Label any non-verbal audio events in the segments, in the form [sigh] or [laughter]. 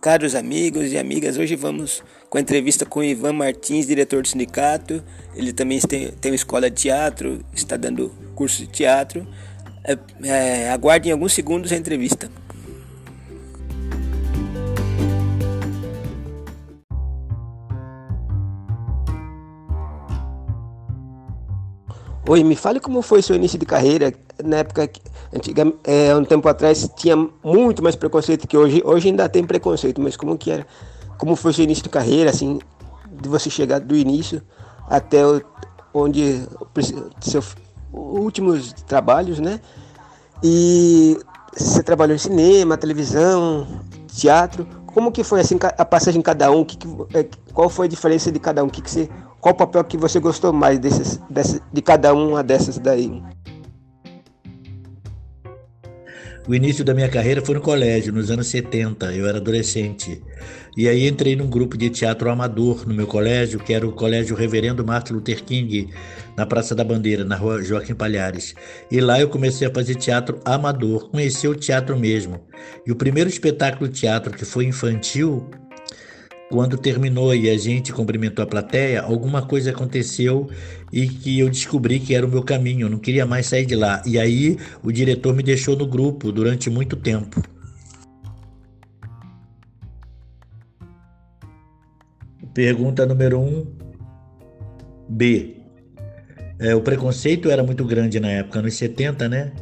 Caros amigos e amigas, hoje vamos com a entrevista com Ivan Martins, diretor do sindicato. Ele também tem, tem uma escola de teatro, está dando curso de teatro. É, é, aguardem alguns segundos a entrevista. Oi, me fale como foi seu início de carreira na época antiga, é, um tempo atrás tinha muito mais preconceito que hoje. Hoje ainda tem preconceito, mas como que era? Como foi seu início de carreira, assim, de você chegar do início até o, onde seus últimos trabalhos, né? E você trabalhou em cinema, televisão, teatro. Como que foi assim a passagem de cada um? Que, que, é, qual foi a diferença de cada um? Que que você qual o papel que você gostou mais desses, desses, de cada uma dessas daí? O início da minha carreira foi no colégio, nos anos 70, eu era adolescente. E aí entrei num grupo de teatro amador no meu colégio, que era o Colégio Reverendo Martin Luther King, na Praça da Bandeira, na rua Joaquim Palhares. E lá eu comecei a fazer teatro amador, conheci o teatro mesmo. E o primeiro espetáculo de teatro que foi infantil quando terminou e a gente cumprimentou a plateia, alguma coisa aconteceu e que eu descobri que era o meu caminho, eu não queria mais sair de lá. E aí o diretor me deixou no grupo durante muito tempo. Pergunta número 1. Um, B. É, o preconceito era muito grande na época, nos 70, né?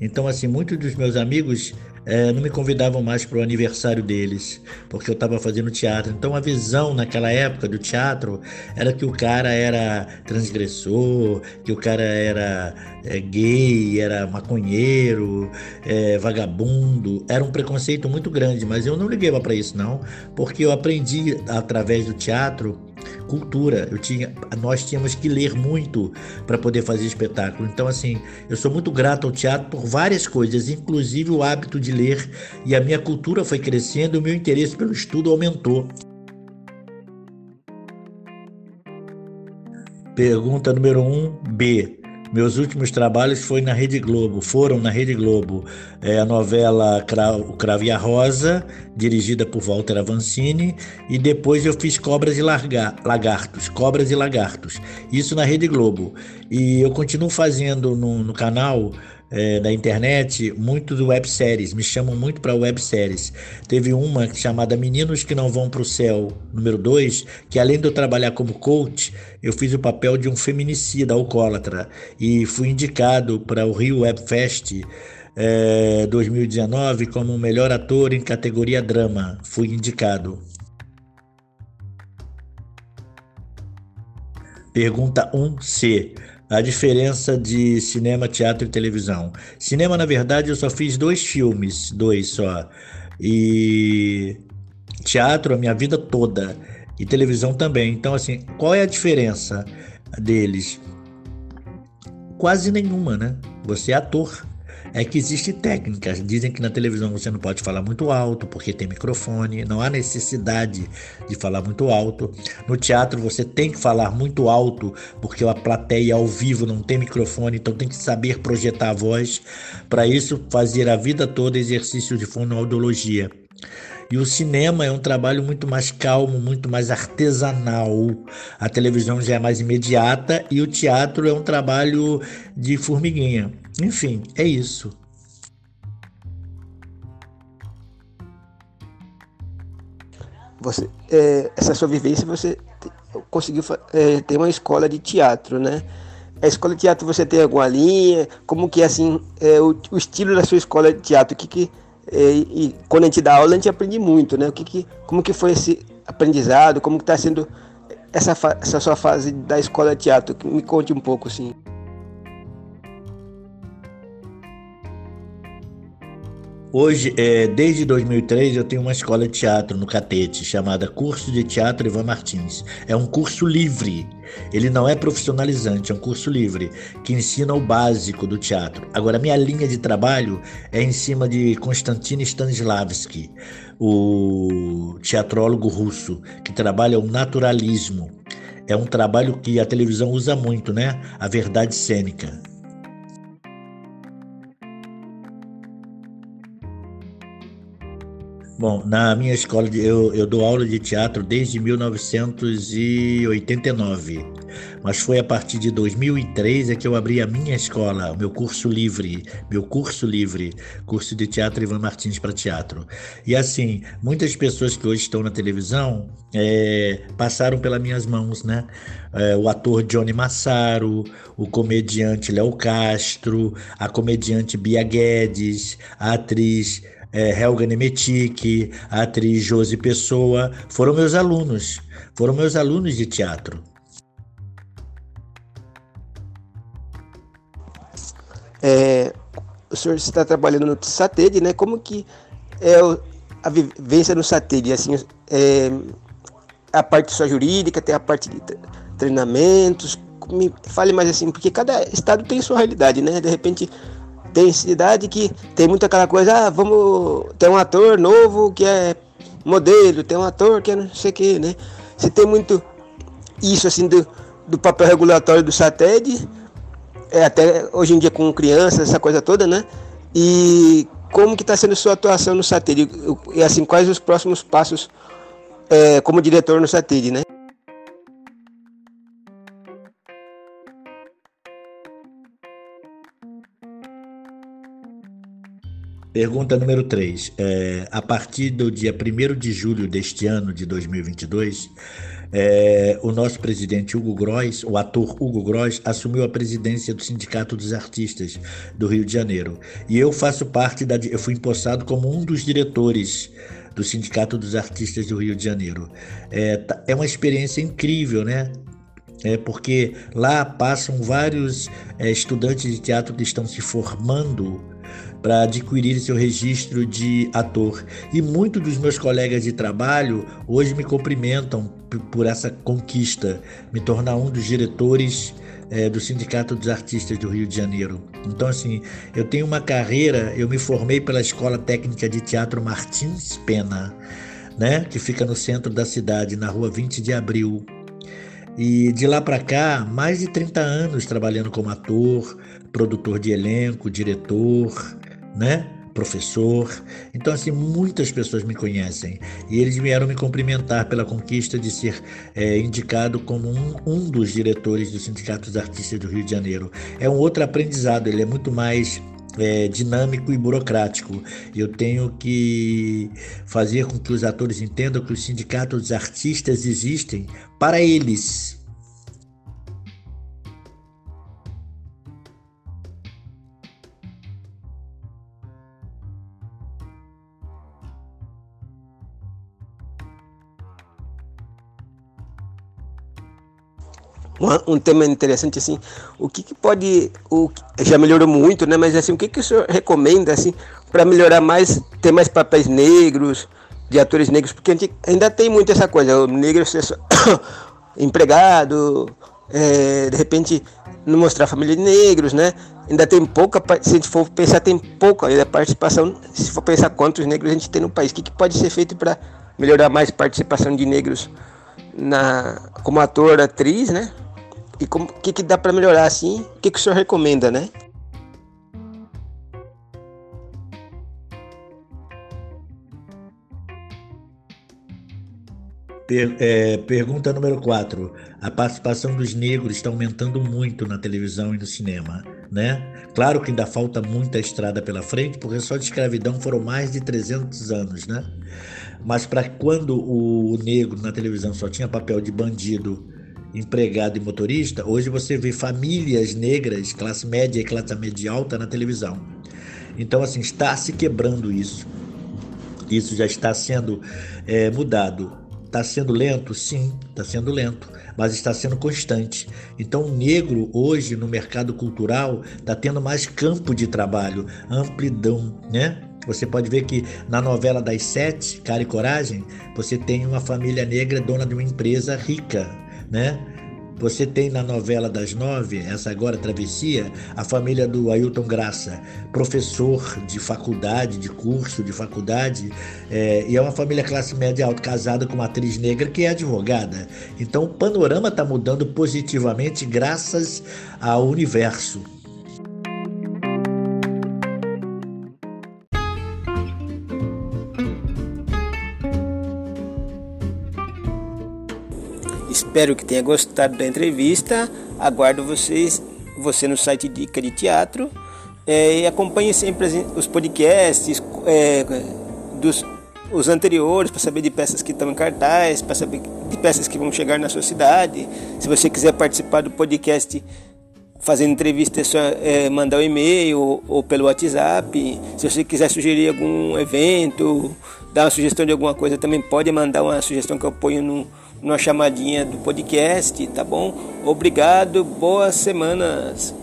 Então, assim, muitos dos meus amigos é, não me convidavam mais para o aniversário deles, porque eu estava fazendo teatro. Então a visão naquela época do teatro era que o cara era transgressor, que o cara era é, gay, era maconheiro, é, vagabundo. Era um preconceito muito grande, mas eu não liguei para isso não, porque eu aprendi através do teatro cultura. Eu tinha, nós tínhamos que ler muito para poder fazer espetáculo. Então, assim, eu sou muito grato ao teatro por várias coisas, inclusive o hábito de ler. E a minha cultura foi crescendo o meu interesse pelo estudo aumentou. Pergunta número 1, um, B. Meus últimos trabalhos foi na Rede Globo, foram na Rede Globo é, a novela O Cravo e a Rosa, dirigida por Walter Avancini, e depois eu fiz Cobras e Larga, Lagartos, Cobras e Lagartos, isso na Rede Globo. E eu continuo fazendo no, no canal é, da internet muito do webséries, me chamam muito para webséries. Teve uma chamada Meninos que Não Vão para o Céu, número 2, que além de eu trabalhar como coach, eu fiz o papel de um feminicida alcoólatra e fui indicado para o Rio Web Fest é, 2019 como melhor ator em categoria drama. Fui indicado. Pergunta 1C a diferença de cinema, teatro e televisão. Cinema, na verdade, eu só fiz dois filmes, dois só. E teatro a minha vida toda e televisão também. Então, assim, qual é a diferença deles? Quase nenhuma, né? Você é ator é que existe técnicas. Dizem que na televisão você não pode falar muito alto porque tem microfone, não há necessidade de falar muito alto. No teatro você tem que falar muito alto porque a plateia ao vivo não tem microfone, então tem que saber projetar a voz. Para isso, fazer a vida toda exercício de fonoaudiologia. E o cinema é um trabalho muito mais calmo, muito mais artesanal. A televisão já é mais imediata e o teatro é um trabalho de formiguinha. Enfim, é isso. Você, é, essa sua vivência, você conseguiu é, ter uma escola de teatro, né? A escola de teatro você tem alguma linha? Como que é assim é, o, o estilo da sua escola de teatro? O que que é, e quando a gente dá aula a gente aprende muito, né? O que, que como que foi esse aprendizado? Como está sendo essa, essa sua fase da escola de teatro? Me conte um pouco, assim. Hoje, é, desde 2003, eu tenho uma escola de teatro no Catete, chamada Curso de Teatro Ivan Martins. É um curso livre, ele não é profissionalizante, é um curso livre, que ensina o básico do teatro. Agora, minha linha de trabalho é em cima de Konstantin Stanislavski, o teatrólogo russo, que trabalha o naturalismo. É um trabalho que a televisão usa muito, né? A verdade cênica. Bom, na minha escola, eu, eu dou aula de teatro desde 1989, mas foi a partir de 2003 é que eu abri a minha escola, o meu curso livre, meu curso livre, curso de teatro Ivan Martins para teatro. E assim, muitas pessoas que hoje estão na televisão é, passaram pelas minhas mãos, né? É, o ator Johnny Massaro, o comediante Léo Castro, a comediante Bia Guedes, a atriz é, Helga Nemetic, a atriz Josi Pessoa, foram meus alunos, foram meus alunos de teatro. É, o senhor está trabalhando no SATED, né? Como que é a vivência no SATED? Assim, é, a parte só jurídica, tem a parte de treinamentos. Me fale mais assim, porque cada estado tem sua realidade, né? De repente tem cidade que tem muita aquela coisa, ah, vamos. Tem um ator novo que é modelo, tem um ator que é não sei o que, né? Se tem muito isso assim do, do papel regulatório do SATED, é, até hoje em dia com crianças, essa coisa toda, né? E como que está sendo sua atuação no SATED? E assim, quais os próximos passos é, como diretor no SATED, né? Pergunta número 3. É, a partir do dia 1 de julho deste ano, de 2022, é, o nosso presidente Hugo Gross, o ator Hugo Gross, assumiu a presidência do Sindicato dos Artistas do Rio de Janeiro. E eu faço parte da. Eu fui empossado como um dos diretores do Sindicato dos Artistas do Rio de Janeiro. É, tá, é uma experiência incrível, né? É porque lá passam vários é, estudantes de teatro que estão se formando para adquirir seu registro de ator. E muitos dos meus colegas de trabalho hoje me cumprimentam por essa conquista, me tornar um dos diretores é, do Sindicato dos Artistas do Rio de Janeiro. Então, assim, eu tenho uma carreira, eu me formei pela Escola Técnica de Teatro Martins Pena, né, que fica no centro da cidade, na rua 20 de abril. E de lá para cá, mais de 30 anos trabalhando como ator, produtor de elenco, diretor, né? professor. Então, assim, muitas pessoas me conhecem e eles vieram me cumprimentar pela conquista de ser é, indicado como um, um dos diretores do Sindicato dos Artistas do Rio de Janeiro. É um outro aprendizado, ele é muito mais é, dinâmico e burocrático. Eu tenho que fazer com que os atores entendam que os sindicatos dos artistas existem para eles, um tema interessante assim o que, que, pode o já melhorou muito né mas assim o que, que o senhor recomenda assim para melhorar mais ter mais papéis negros de atores negros? Porque a gente ainda tem muito essa coisa o negro ser só [coughs] empregado é, de repente não mostrar a família de negros né? Ainda tem pouca se a gente for pensar tem pouca ainda participação se for pensar quantos negros a gente tem no país o que, que pode ser feito para melhorar mais participação de negros na como ator atriz né e como que, que dá para melhorar assim? O que, que o senhor recomenda, né? Per, é, pergunta número 4. A participação dos negros está aumentando muito na televisão e no cinema, né? Claro que ainda falta muita estrada pela frente, porque só de escravidão foram mais de 300 anos, né? Mas para quando o negro na televisão só tinha papel de bandido empregado e motorista, hoje você vê famílias negras, classe média e classe média alta na televisão. Então, assim, está se quebrando isso. Isso já está sendo é, mudado. Está sendo lento? Sim, está sendo lento, mas está sendo constante. Então, o negro hoje no mercado cultural está tendo mais campo de trabalho, amplidão, né? Você pode ver que na novela das sete, Cara e Coragem, você tem uma família negra dona de uma empresa rica, né? Você tem na novela das nove, essa agora Travessia, a família do Ailton Graça, professor de faculdade, de curso de faculdade, é, e é uma família classe média alta, casada com uma atriz negra que é advogada. Então o panorama está mudando positivamente graças ao universo. Espero que tenha gostado da entrevista. Aguardo vocês, você no site Dica de Teatro. É, e acompanhe sempre os podcasts é, dos os anteriores para saber de peças que estão em cartaz, para saber de peças que vão chegar na sua cidade. Se você quiser participar do podcast fazendo entrevista, é só é, mandar um e-mail ou, ou, pelo WhatsApp. Se você quiser sugerir algum evento, dar uma sugestão de alguma coisa, também pode mandar uma sugestão que eu ponho no, numa chamadinha do podcast, tá bom? Obrigado, boas semanas.